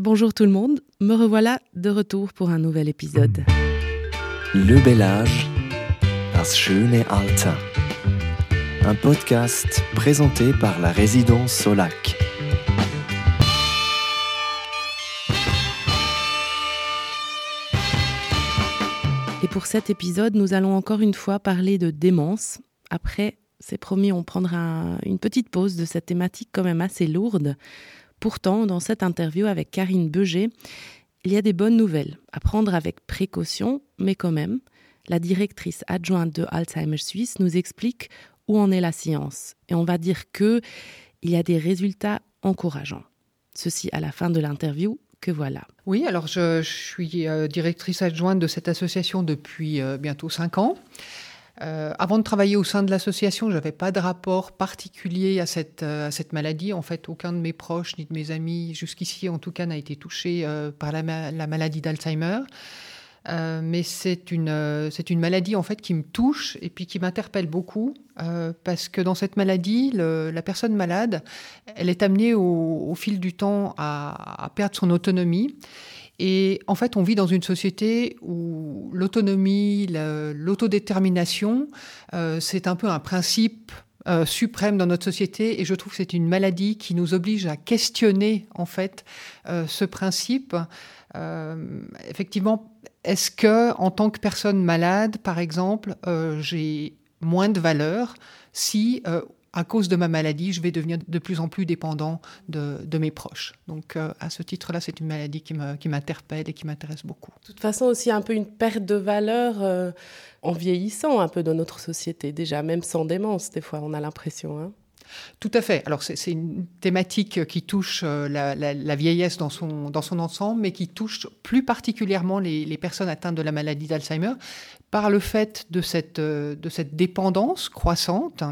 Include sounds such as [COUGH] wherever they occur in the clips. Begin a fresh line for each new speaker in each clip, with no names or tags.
Bonjour tout le monde, me revoilà de retour pour un nouvel épisode.
Le bel âge, das schöne Alter. Un podcast présenté par la résidence Solac.
Et pour cet épisode, nous allons encore une fois parler de démence. Après, c'est promis, on prendra une petite pause de cette thématique quand même assez lourde. Pourtant, dans cette interview avec Karine Beuger, il y a des bonnes nouvelles à prendre avec précaution, mais quand même, la directrice adjointe de Alzheimer Suisse nous explique où en est la science. Et on va dire que il y a des résultats encourageants. Ceci à la fin de l'interview que voilà.
Oui, alors je, suis euh, directrice adjointe de cette association depuis euh, bientôt cinq ans. Euh, avant de travailler au sein de l'association, je n'avais pas de rapport particulier à cette, à cette maladie. En fait, aucun de mes proches ni de mes amis, jusqu'ici en tout cas, n'a été touché par la, la maladie d'Alzheimer. Euh, mais c'est une, euh, maladie en fait qui me touche et puis qui m'interpelle beaucoup euh, parce que dans cette maladie, la personne malade, elle est amenée au, fil du temps à, perdre son autonomie. Et en fait, on vit dans une société où l'autonomie, l'autodétermination, c'est un peu un principe suprême dans notre société et je trouve que c'est une maladie qui nous oblige à questionner en fait ce principe. effectivement, est-ce que, en tant que personne malade, par exemple, euh, j'ai moins de valeur si, euh, à cause de ma maladie, je vais devenir de plus en plus dépendant de, mes proches. Donc, euh, à ce titre-là, c'est une maladie qui m'interpelle et qui m'intéresse beaucoup.
De toute façon, aussi un peu une perte de valeur en vieillissant un peu dans notre société, déjà, même sans démence, des fois, on a l'impression. Hein.
Tout à fait. Alors c'est une thématique qui touche euh, la, vieillesse dans son, dans son ensemble, mais qui touche plus particulièrement les, personnes atteintes de la maladie d'Alzheimer, par le fait de cette, euh, de cette dépendance croissante,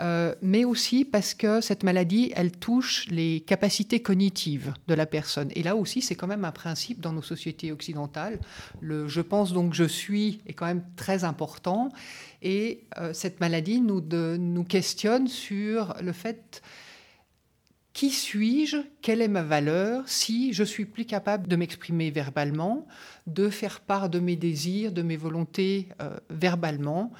euh, mais aussi parce que cette maladie, elle touche les capacités cognitives de la personne. Et là aussi, c'est quand même un principe dans nos sociétés occidentales. Le je pense donc je suis est quand même très important. Et euh, cette maladie nous, nous questionne sur le fait qui suis-je? Quelle est ma valeur? Si je suis plus capable de m'exprimer verbalement, de faire part de mes désirs, de mes volontés euh, verbalement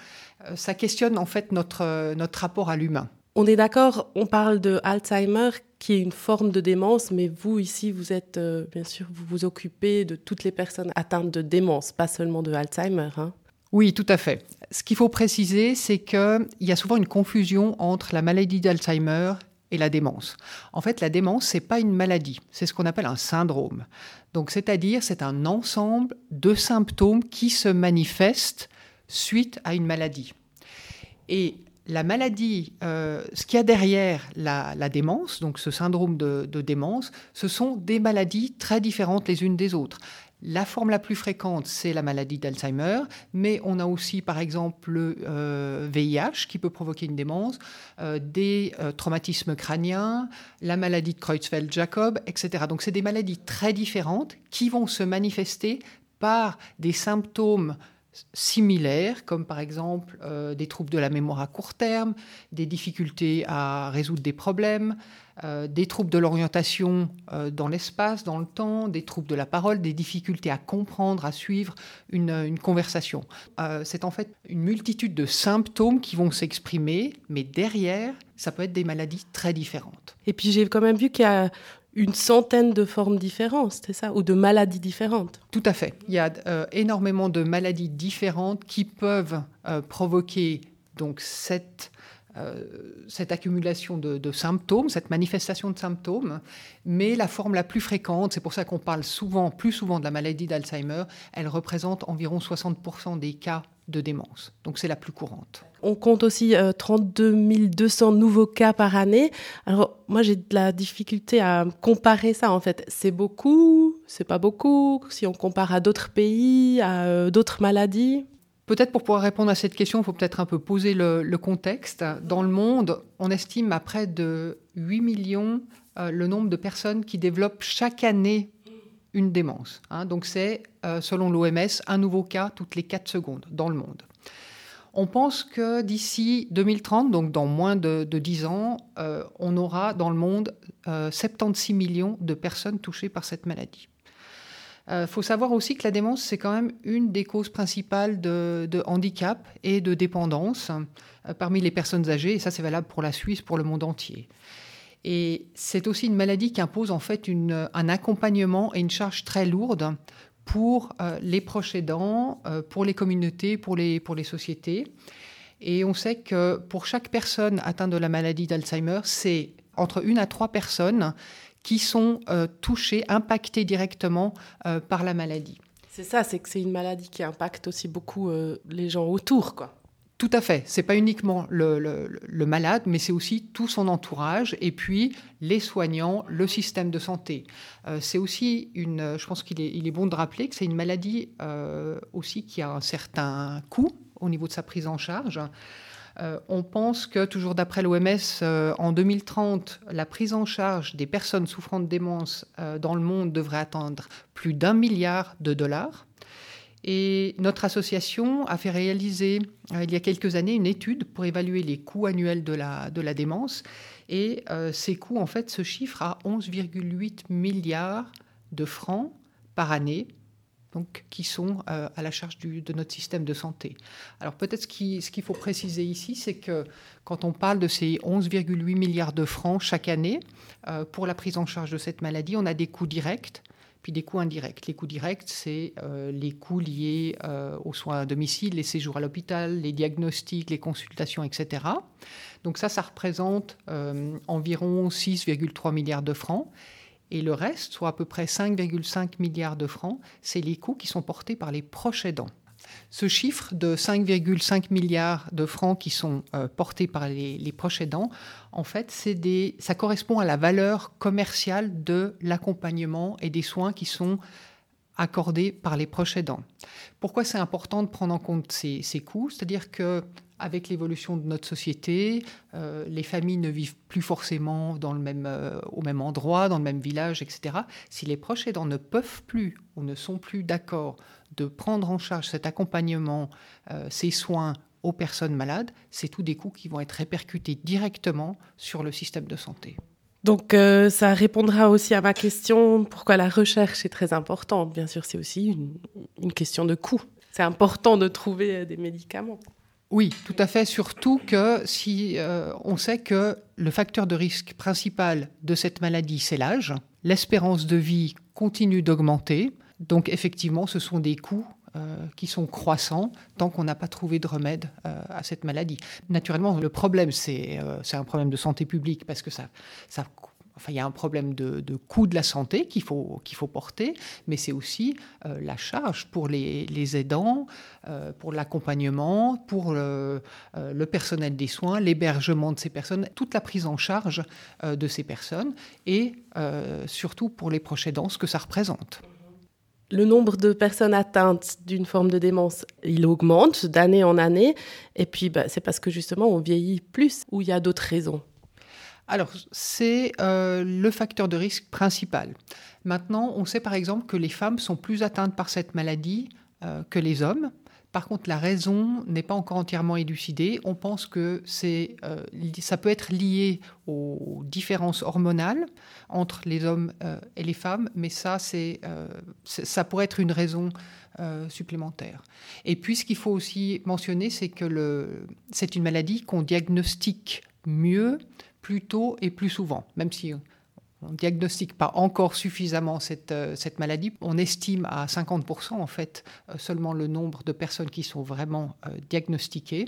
euh, Ça questionne en fait notre, notre rapport à l'humain.
On est d'accord, on parle de Alzheimer qui est une forme de démence, mais vous ici, vous êtes bien sûr, vous vous occupez de toutes les personnes atteintes de démence, pas seulement de Alzheimer. Hein.
Oui, tout à fait. Ce qu'il faut préciser, c'est qu'il y a souvent une confusion entre la maladie d'Alzheimer et la démence. En fait, la démence, c'est pas une maladie, c'est ce qu'on appelle un syndrome. Donc, c'est-à-dire, c'est un ensemble de symptômes qui se manifestent suite à une maladie. Et la maladie, euh, ce qu'il y a derrière la, démence, donc ce syndrome de démence, ce sont des maladies très différentes les unes des autres. La forme la plus fréquente, c'est la maladie d'Alzheimer, mais on a aussi, par exemple, le VIH euh, qui peut provoquer une démence, euh, des euh, traumatismes crâniens, la maladie de Creutzfeldt-Jacob, etc. Donc, c'est des maladies très différentes qui vont se manifester par des symptômes similaires, comme par exemple des troubles de la mémoire à court terme, des difficultés à résoudre des problèmes, euh, des troubles de l'orientation euh, dans l'espace, dans le temps, des troubles de la parole, des difficultés à comprendre, à suivre une, conversation. Euh, c'est en fait une multitude de symptômes qui vont s'exprimer, mais derrière, ça peut être des maladies très différentes.
Et puis j'ai quand même vu qu'il y a une centaine de formes différentes, c'est ça Ou de maladies différentes
Tout à fait. Il y a énormément de maladies différentes qui peuvent provoquer donc cette cette accumulation de, symptômes, cette manifestation de symptômes, mais la forme la plus fréquente, c'est pour ça qu'on parle souvent, plus souvent de la maladie d'Alzheimer, elle représente environ 60% des cas de démence. Donc c'est la plus courante.
On compte aussi 32 euh, 200 nouveaux cas par année. Alors moi j'ai de la difficulté à comparer ça en fait. C'est beaucoup, c'est pas beaucoup si on compare à d'autres pays, à euh, d'autres maladies?
Peut-être pour pouvoir répondre à cette question, il faut peut-être un peu poser le, contexte. Dans le monde, on estime à près de 8 millions euh, le nombre de personnes qui développent chaque année une démence. Hein. Donc c'est, euh, selon l'OMS, un nouveau cas toutes les 4 secondes dans le monde. On pense que d'ici 2030, donc dans moins de, 10 ans, euh, on aura dans le monde 76 millions de personnes touchées par cette maladie. Il faut savoir aussi que la démence, c'est quand même une des causes principales de, handicap et de dépendance parmi les personnes âgées, et ça c'est valable pour la Suisse, pour le monde entier. Et c'est aussi une maladie qui impose en fait un accompagnement et une charge très lourde pour euh, les proches aidants, euh, pour les communautés, pour les, pour les sociétés. Et on sait que pour chaque personne atteinte de la maladie d'Alzheimer, c'est entre une à trois personnes qui sont euh, touchées, impactées directement par la maladie.
C'est ça, c'est que c'est une maladie qui impacte aussi beaucoup les gens autour, quoi.
Tout à fait. C'est pas uniquement le, malade, mais c'est aussi tout son entourage et puis les soignants, le système de santé. Euh, c'est aussi une. Je pense qu'il est, il est, bon de rappeler que c'est une maladie euh, aussi qui a un certain coût au niveau de sa prise en charge. Euh, on pense que, toujours d'après l'OMS, en 2030, la prise en charge des personnes souffrant de démence dans le monde devrait atteindre plus d'un milliard de dollars. Et notre association a fait réaliser euh, il y a quelques années une étude pour évaluer les coûts annuels de la, de la démence. Et euh, ces coûts, en fait, se chiffrent à 11,8 milliards de francs par année, donc, qui sont euh, à la charge de notre système de santé. Alors peut-être ce qu'il faut préciser ici, c'est que quand on parle de ces 11,8 milliards de francs chaque année pour la prise en charge de cette maladie, on a des coûts directs puis des coûts indirects. Les coûts directs, c'est euh, les coûts liés euh, aux soins à domicile, les séjours à l'hôpital, les diagnostics, les consultations, etc. Donc ça, ça représente euh, environ 6,3 milliards de francs. Et le reste, soit à peu près 5,5 milliards de francs, c'est les coûts qui sont portés par les proches aidants. Ce chiffre de 5,5 milliards de francs qui sont euh, portés par les, proches aidants, en fait, des, ça correspond à la valeur commerciale de l'accompagnement et des soins qui sont accordés par les proches aidants. Pourquoi c'est important de prendre en compte ces, coûts? C'est-à-dire que avec l'évolution de notre société, euh, les familles ne vivent plus forcément dans le même, euh, au même endroit, dans le même village, etc. Si les proches aidants ne peuvent plus ou ne sont plus d'accord de prendre en charge cet accompagnement, euh, ces soins aux personnes malades, c'est tous des coûts qui vont être répercutés directement sur le système de santé.
Donc ça répondra aussi à ma question, pourquoi la recherche est très importante? Bien sûr, c'est aussi une, question de coût. C'est important de trouver des médicaments.
Oui, tout à fait, surtout que si on sait que le facteur de risque principal de cette maladie, c'est l'âge, l'espérance de vie continue d'augmenter, donc effectivement, ce sont des coûts euh, qui sont croissants tant qu'on n'a pas trouvé de remède euh, à cette maladie. Naturellement, le problème, euh, c'est un problème de santé publique parce que ça, ça Enfin, il y a un problème de, coût de la santé qu'il faut, porter, mais c'est aussi la charge pour les, aidants, pour l'accompagnement, pour le, le, personnel des soins, l'hébergement de ces personnes, toute la prise en charge de ces personnes et surtout pour les proches aidants, ce que ça représente
le nombre de personnes atteintes d'une forme de démence, il augmente d'année en année. Et puis, bah, c'est parce que justement, on vieillit plus ou il y a d'autres raisons
Alors, c'est euh, le facteur de risque principal. Maintenant, on sait par exemple que les femmes sont plus atteintes par cette maladie euh, que les hommes. Par contre, la raison n'est pas encore entièrement élucidée. On pense que euh, ça peut être lié aux différences hormonales entre les hommes euh, et les femmes, mais ça, euh, ça pourrait être une raison supplémentaire. Et puis, ce qu'il faut aussi mentionner, c'est que c'est une maladie qu'on diagnostique mieux, plus tôt et plus souvent, même si on ne diagnostique pas encore suffisamment cette, euh, cette, maladie. On estime à 50% en fait euh, seulement le nombre de personnes qui sont vraiment euh, diagnostiquées.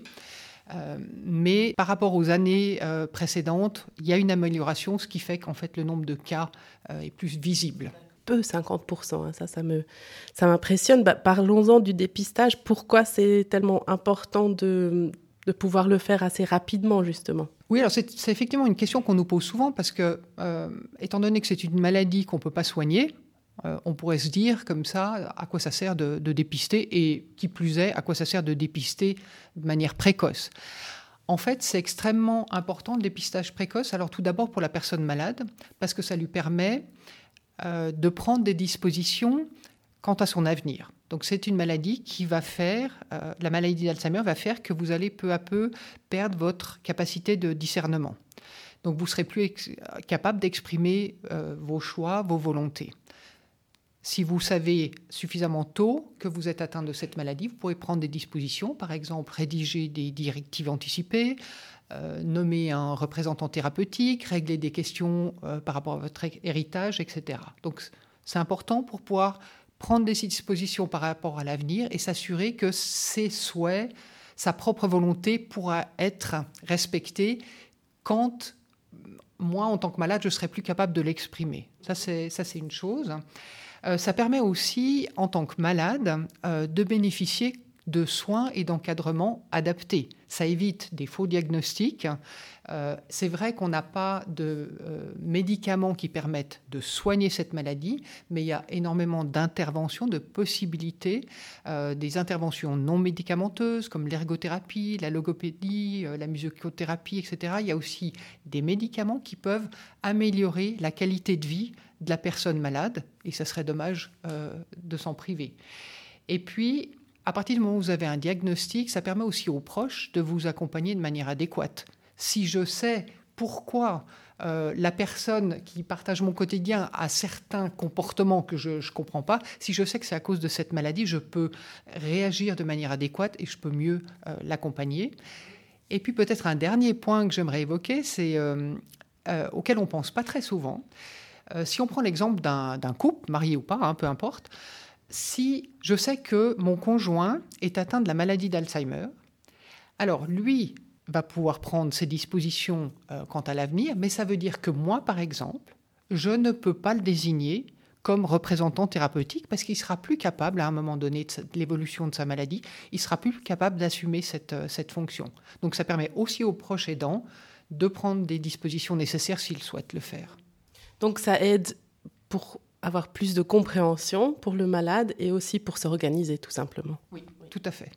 mais par rapport aux années précédentes, il y a une amélioration, ce qui fait qu'en fait le nombre de cas est plus visible.
Peu, 50%, hein, ça, ça me, ça m'impressionne. Bah, parlons-en du dépistage. Pourquoi c'est tellement important de, de pouvoir le faire assez rapidement, justement?
Oui, alors c'est effectivement une question qu'on nous pose souvent parce que, euh, étant donné que c'est une maladie qu'on ne peut pas soigner, euh, on pourrait se dire comme ça à quoi ça sert de, dépister et qui plus est, à quoi ça sert de dépister de manière précoce. En fait, c'est extrêmement important le dépistage précoce. Alors tout d'abord pour la personne malade, parce que ça lui permet euh, de prendre des dispositions quant à son avenir. Donc c'est une maladie qui va faire, euh, la maladie d'Alzheimer va faire que vous allez peu à peu perdre votre capacité de discernement. Donc vous serez plus capable d'exprimer euh, vos choix, vos volontés. Si vous savez suffisamment tôt que vous êtes atteint de cette maladie, vous pourrez prendre des dispositions, par exemple rédiger des directives anticipées, euh, nommer un représentant thérapeutique, régler des questions par rapport à votre héritage, etc. Donc c'est important pour pouvoir prendre des dispositions par rapport à l'avenir et s'assurer que ses souhaits, sa propre volonté pourra être respectée quand moi, en tant que malade, je serai plus capable de l'exprimer. Ça, c'est, une chose. Euh, ça permet aussi, en tant que malade, euh, de bénéficier de soins et d'encadrement adaptés. Ça évite des faux diagnostics. Euh, c'est vrai qu'on n'a pas de euh, médicaments qui permettent de soigner cette maladie, mais il y a énormément d'interventions, de possibilités, euh, des interventions non médicamenteuses comme l'ergothérapie, la logopédie, la musicothérapie, etc. Il y a aussi des médicaments qui peuvent améliorer la qualité de vie de la personne malade, et ça serait dommage de s'en priver. Et puis, à partir du moment où vous avez un diagnostic, ça permet aussi aux proches de vous accompagner de manière adéquate. Si je sais pourquoi euh, la personne qui partage mon quotidien a certains comportements que je ne comprends pas, si je sais que c'est à cause de cette maladie, je peux réagir de manière adéquate et je peux mieux euh, l'accompagner. Et puis peut-être un dernier point que j'aimerais évoquer, c'est euh, auquel on pense pas très souvent. si on prend l'exemple d'un couple, marié ou pas, hein, peu importe, si je sais que mon conjoint est atteint de la maladie d'Alzheimer, alors lui va pouvoir prendre ses dispositions euh, quant à l'avenir, mais ça veut dire que moi, par exemple, je ne peux pas le désigner comme représentant thérapeutique parce qu'il sera plus capable, à un moment donné de l'évolution de sa maladie, il sera plus capable d'assumer cette, euh, cette fonction. Donc ça permet aussi aux proches aidants de prendre des dispositions nécessaires s'ils souhaitent le faire.
Donc ça aide pour avoir plus de compréhension pour le malade et aussi pour s'organiser tout simplement.
Oui, tout à fait.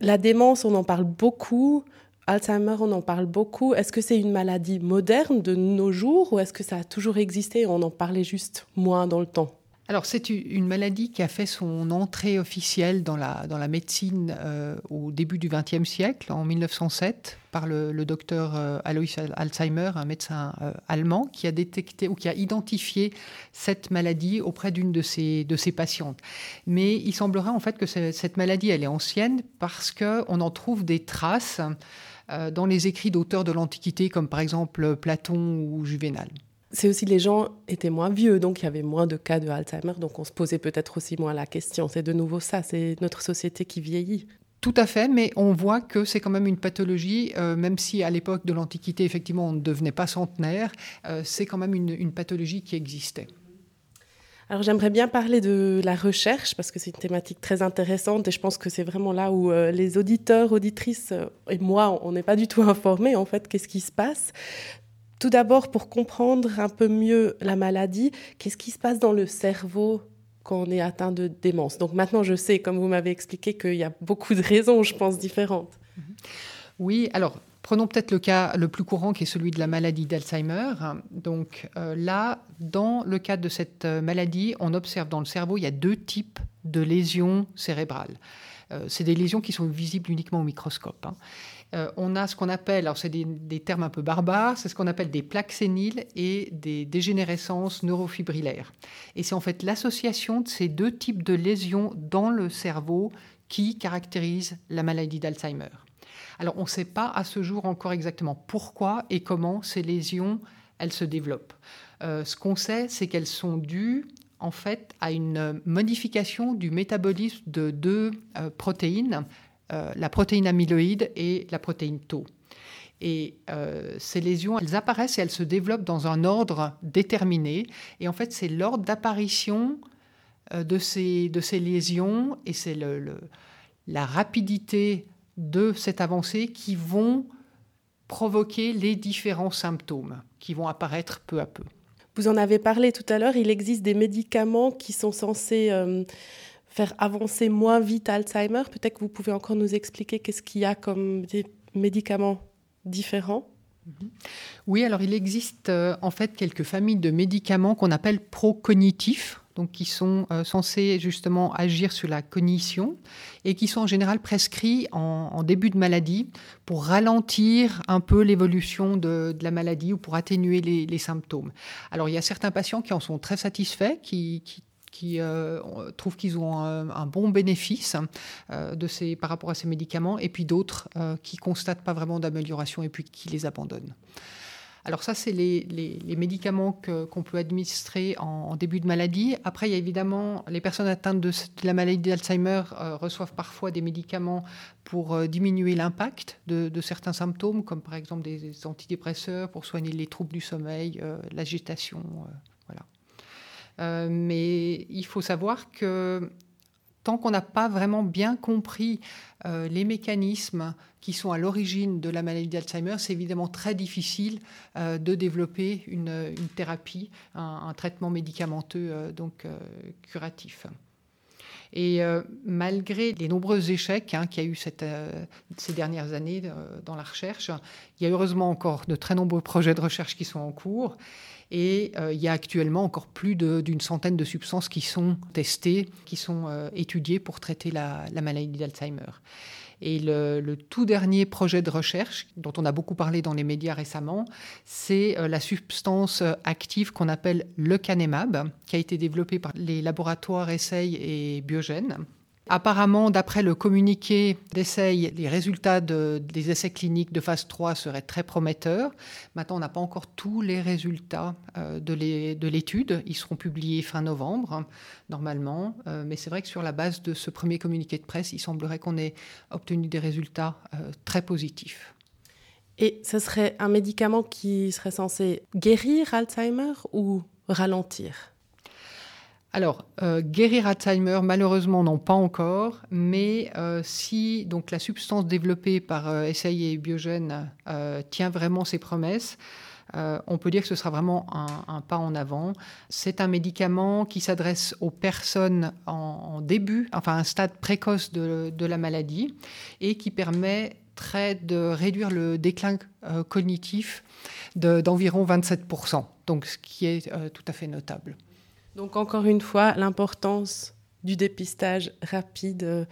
La démence, on en parle beaucoup. Alzheimer, on en parle beaucoup. Est-ce que c'est une maladie moderne de nos jours ou est-ce que ça a toujours existé? Et on en parlait juste moins dans le temps
alors, c'est une maladie qui a fait son entrée officielle dans la, médecine euh, au début du XXe siècle, en 1907, par le, docteur euh, Alois Alzheimer, un médecin euh, allemand, qui a détecté ou qui a identifié cette maladie auprès d'une de ses, de patientes. Mais il semblerait en fait que cette maladie, elle est ancienne parce qu'on en trouve des traces dans les écrits d'auteurs de l'Antiquité, comme par exemple Platon ou Juvénal
c'est aussi les gens étaient moins vieux, donc il y avait moins de cas de Alzheimer, donc on se posait peut-être aussi moins la question. C'est de nouveau ça, c'est notre société qui vieillit.
Tout à fait, mais on voit que c'est quand même une pathologie, euh, même si à l'époque de l'Antiquité, effectivement, on ne devenait pas centenaire, euh, c'est quand même une, pathologie qui existait.
Alors j'aimerais bien parler de la recherche parce que c'est une thématique très intéressante et je pense que c'est vraiment là où euh, les auditeurs, auditrices et moi, on n'est pas du tout informés en fait qu'est-ce qui se passe. Tout d'abord, pour comprendre un peu mieux la maladie, qu'est-ce qui se passe dans le cerveau quand on est atteint de démence? Donc maintenant, je sais, comme vous m'avez expliqué, qu'il y a beaucoup de raisons, je pense, différentes. Mhm.
Oui, alors Prenons peut-être le cas le plus courant qui est celui de la maladie d'Alzheimer. Donc euh, là, dans le cadre de cette euh, maladie, on observe dans le cerveau, il y a deux types de lésions cérébrales. Euh, c'est des lésions qui sont visibles uniquement au microscope. Hein. Euh, on a ce qu'on appelle, alors c'est des, termes un peu barbares, c'est ce qu'on appelle des plaques séniles et des dégénérescences neurofibrillaires. Et c'est en fait l'association de ces deux types de lésions dans le cerveau qui caractérise la maladie d'Alzheimer. Alors on ne sait pas à ce jour encore exactement pourquoi et comment ces lésions elles se développent. Euh, ce qu'on sait, c'est qu'elles sont dues en fait à une modification du métabolisme de deux euh, protéines, euh, la protéine amyloïde et la protéine tau. Et euh, ces lésions, elles apparaissent et elles se développent dans un ordre déterminé. Et en fait, c'est l'ordre d'apparition euh, de, ces, de ces lésions et c'est le, la rapidité de cette avancée qui vont provoquer les différents symptômes qui vont apparaître peu à peu.
Vous en avez parlé tout à l'heure, il existe des médicaments qui sont censés faire avancer moins vite Alzheimer. Peut-être que vous pouvez encore nous expliquer qu'est-ce qu'il y a comme des médicaments différents.
Mhm. Oui, alors il existe euh, en fait quelques familles de médicaments qu'on appelle pro-cognitifs. donc qui sont censés justement agir sur la cognition et qui sont en général prescrits en, début de maladie pour ralentir un peu l'évolution de, la maladie ou pour atténuer les, symptômes. Alors il y a certains patients qui en sont très satisfaits, qui, trouvent qu'ils ont un, bon bénéfice de ces, par rapport à ces médicaments, et puis d'autres qui constatent pas vraiment d'amélioration et puis qui les abandonnent. Alors ça, c'est les, médicaments qu'on peut administrer en, début de maladie. Après, il y a évidemment les personnes atteintes de, la maladie d'Alzheimer euh, reçoivent parfois des médicaments pour euh, diminuer l'impact de, certains symptômes, comme par exemple des antidépresseurs pour soigner les troubles du sommeil, euh, l'agitation. Voilà. mais il faut savoir que tant qu'on n'a pas vraiment bien compris euh, les mécanismes qui sont à l'origine de la maladie d'Alzheimer, c'est évidemment très difficile euh, de développer une, thérapie, un, traitement médicamenteux euh, donc curatif. Et malgré les nombreux échecs hein, qu'il y a eu ces dernières années dans la recherche, il y a heureusement encore de très nombreux projets de recherche qui sont en cours. Et euh, il y a actuellement encore plus d'une centaine de substances qui sont testées, qui sont euh, étudiées pour traiter la, maladie d'Alzheimer. Et le, tout dernier projet de recherche, dont on a beaucoup parlé dans les médias récemment, c'est euh, la substance active qu'on appelle le canemab, qui a été développée par les laboratoires Essay et Biogène Apparemment, d'après le communiqué d'essai, les résultats des essais cliniques de phase 3 seraient très prometteurs. Maintenant, on n'a pas encore tous les résultats euh, de l'étude. Ils seront publiés fin novembre, normalement. Euh, mais c'est vrai que sur la base de ce premier communiqué de presse, il semblerait qu'on ait obtenu des résultats euh, très positifs.
Et ce serait un médicament qui serait censé guérir Alzheimer ou ralentir?
Alors, euh, guérir Alzheimer, malheureusement, non, pas encore. Mais euh, si donc la substance développée par euh, et Biogène euh, tient vraiment ses promesses, on peut dire que ce sera vraiment un, pas en avant. C'est un médicament qui s'adresse aux personnes en, début, enfin un stade précoce de, la maladie, et qui permettrait de réduire le déclin cognitif d'environ 27%. Donc, ce qui est tout à fait notable.
Donc encore une fois, l'importance du dépistage rapide euh,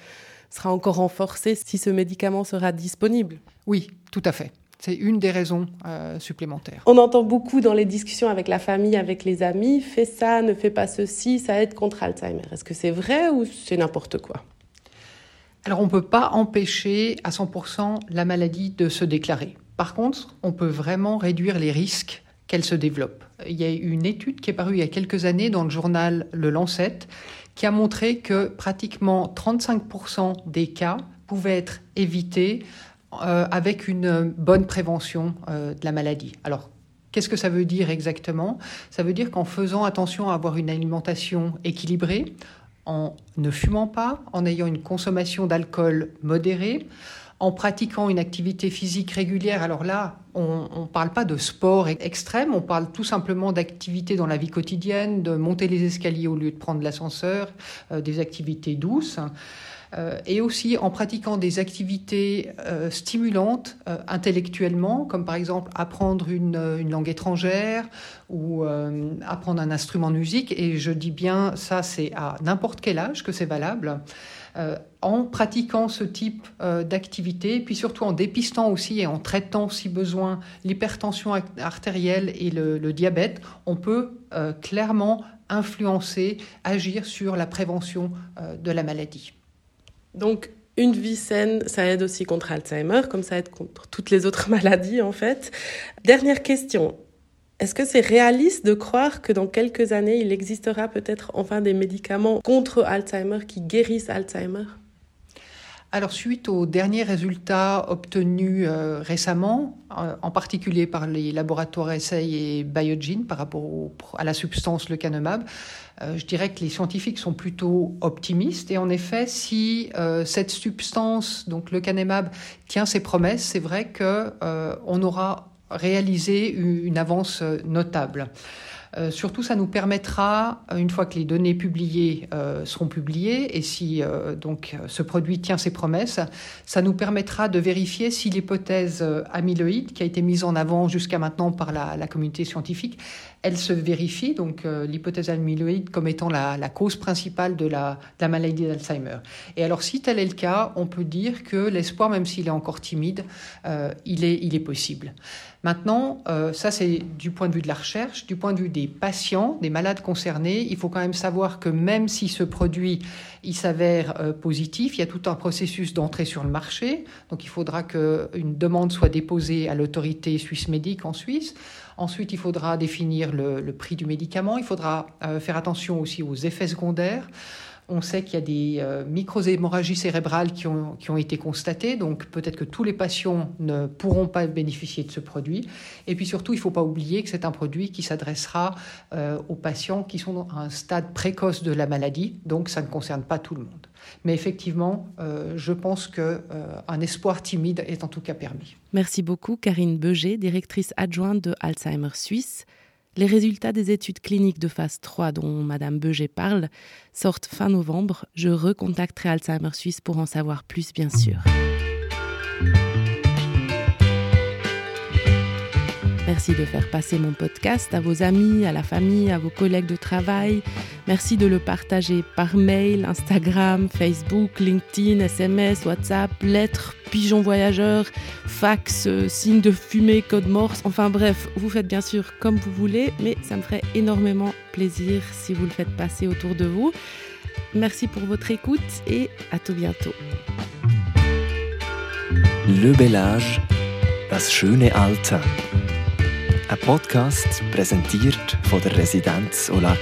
sera encore renforcée si ce médicament sera disponible.
Oui, tout à fait. C'est une des raisons euh, supplémentaires.
On entend beaucoup dans les discussions avec la famille, avec les amis, fais ça, ne fais pas ceci, ça aide contre Alzheimer. Est-ce que c'est vrai ou c'est n'importe quoi?
Alors on ne peut pas empêcher à 100% la maladie de se déclarer. Par contre, on peut vraiment réduire les risques qu'elle se développe. Il y a eu une étude qui est parue il y a quelques années dans le journal Le Lancet qui a montré que pratiquement 35% des cas pouvaient être évités euh, avec une bonne prévention euh, de la maladie. Alors, qu'est-ce que ça veut dire exactement? Ça veut dire qu'en faisant attention à avoir une alimentation équilibrée, en ne fumant pas, en ayant une consommation d'alcool modérée, en pratiquant une activité physique régulière. Alors là, on ne parle pas de sport extrême, on parle tout simplement d'activités dans la vie quotidienne, de monter les escaliers au lieu de prendre l'ascenseur, euh, des activités douces. Euh, et aussi en pratiquant des activités euh, stimulantes intellectuellement, comme par exemple apprendre une langue étrangère ou apprendre un instrument de musique. Et je dis bien, ça c'est à n'importe quel âge que c'est valable. Euh, en pratiquant ce type euh, d'activité, puis surtout en dépistant aussi et en traitant si besoin l'hypertension artérielle et le, diabète, on peut euh, clairement influencer, agir sur la prévention de la maladie.
Donc, une vie saine, ça aide aussi contre Alzheimer, comme ça aide contre toutes les autres [LAUGHS] maladies en fait. Dernière question, est-ce que c'est réaliste de croire que dans quelques années, il existera peut-être enfin des médicaments contre Alzheimer qui guérissent Alzheimer?
Alors, suite aux derniers résultats obtenus euh, récemment, euh, en particulier par les laboratoires Essay et Biogen par rapport à la substance lecanemab, euh, je dirais que les scientifiques sont plutôt optimistes. Et en effet, si cette substance, donc lecanemab, tient ses promesses, c'est vrai qu'on aura réaliser une avance notable. Euh, surtout, ça nous permettra, euh, une fois que les données publiées euh, seront publiées, et si donc ce produit tient ses promesses, ça nous permettra de vérifier si l'hypothèse amyloïde, qui a été mise en avant jusqu'à maintenant par la, communauté scientifique, elle se vérifie, donc l'hypothèse amyloïde comme étant la, cause principale de la, maladie d'Alzheimer. Et alors, si tel est le cas, on peut dire que l'espoir, même s'il est encore timide, il est possible. Maintenant, euh, ça c'est du point de vue de la recherche, du point de vue des patients, des malades concernés, il faut quand même savoir que même si ce produit s'avère euh, positif, il y a tout un processus d'entrée sur le marché. Donc il faudra qu'une demande soit déposée à l'autorité suisse médique en Suisse. Ensuite, il faudra définir le, prix du médicament. Il faudra euh, faire attention aussi aux effets secondaires. On sait qu'il y a des euh, micro-hémorragies cérébrales qui ont, qui ont été constatées, donc peut-être que tous les patients ne pourront pas bénéficier de ce produit. Et puis surtout, il ne faut pas oublier que c'est un produit qui s'adressera euh, aux patients qui sont à un stade précoce de la maladie, donc ça ne concerne pas tout le monde. Mais effectivement, euh, je pense qu'un espoir timide est en tout cas permis.
Merci beaucoup, Karine Beuger, directrice adjointe de Alzheimer Suisse. Les résultats des études cliniques de phase 3 dont Madame Beuger parle sortent fin novembre. Je recontacterai Alzheimer Suisse pour en savoir plus, bien sûr. Merci de faire passer mon podcast à vos amis, à la famille, à vos collègues de travail. Merci de le partager par mail, Instagram, Facebook, LinkedIn, SMS, WhatsApp, lettres, pigeons voyageurs, fax, signes de fumée, code morse. Enfin bref, vous faites bien sûr comme vous voulez, mais ça me ferait énormément plaisir si vous le faites passer autour de vous. Merci pour votre écoute et à tout bientôt.
Le bel âge, das schöne Alter. Ein Podcast präsentiert von der Residenz Olac.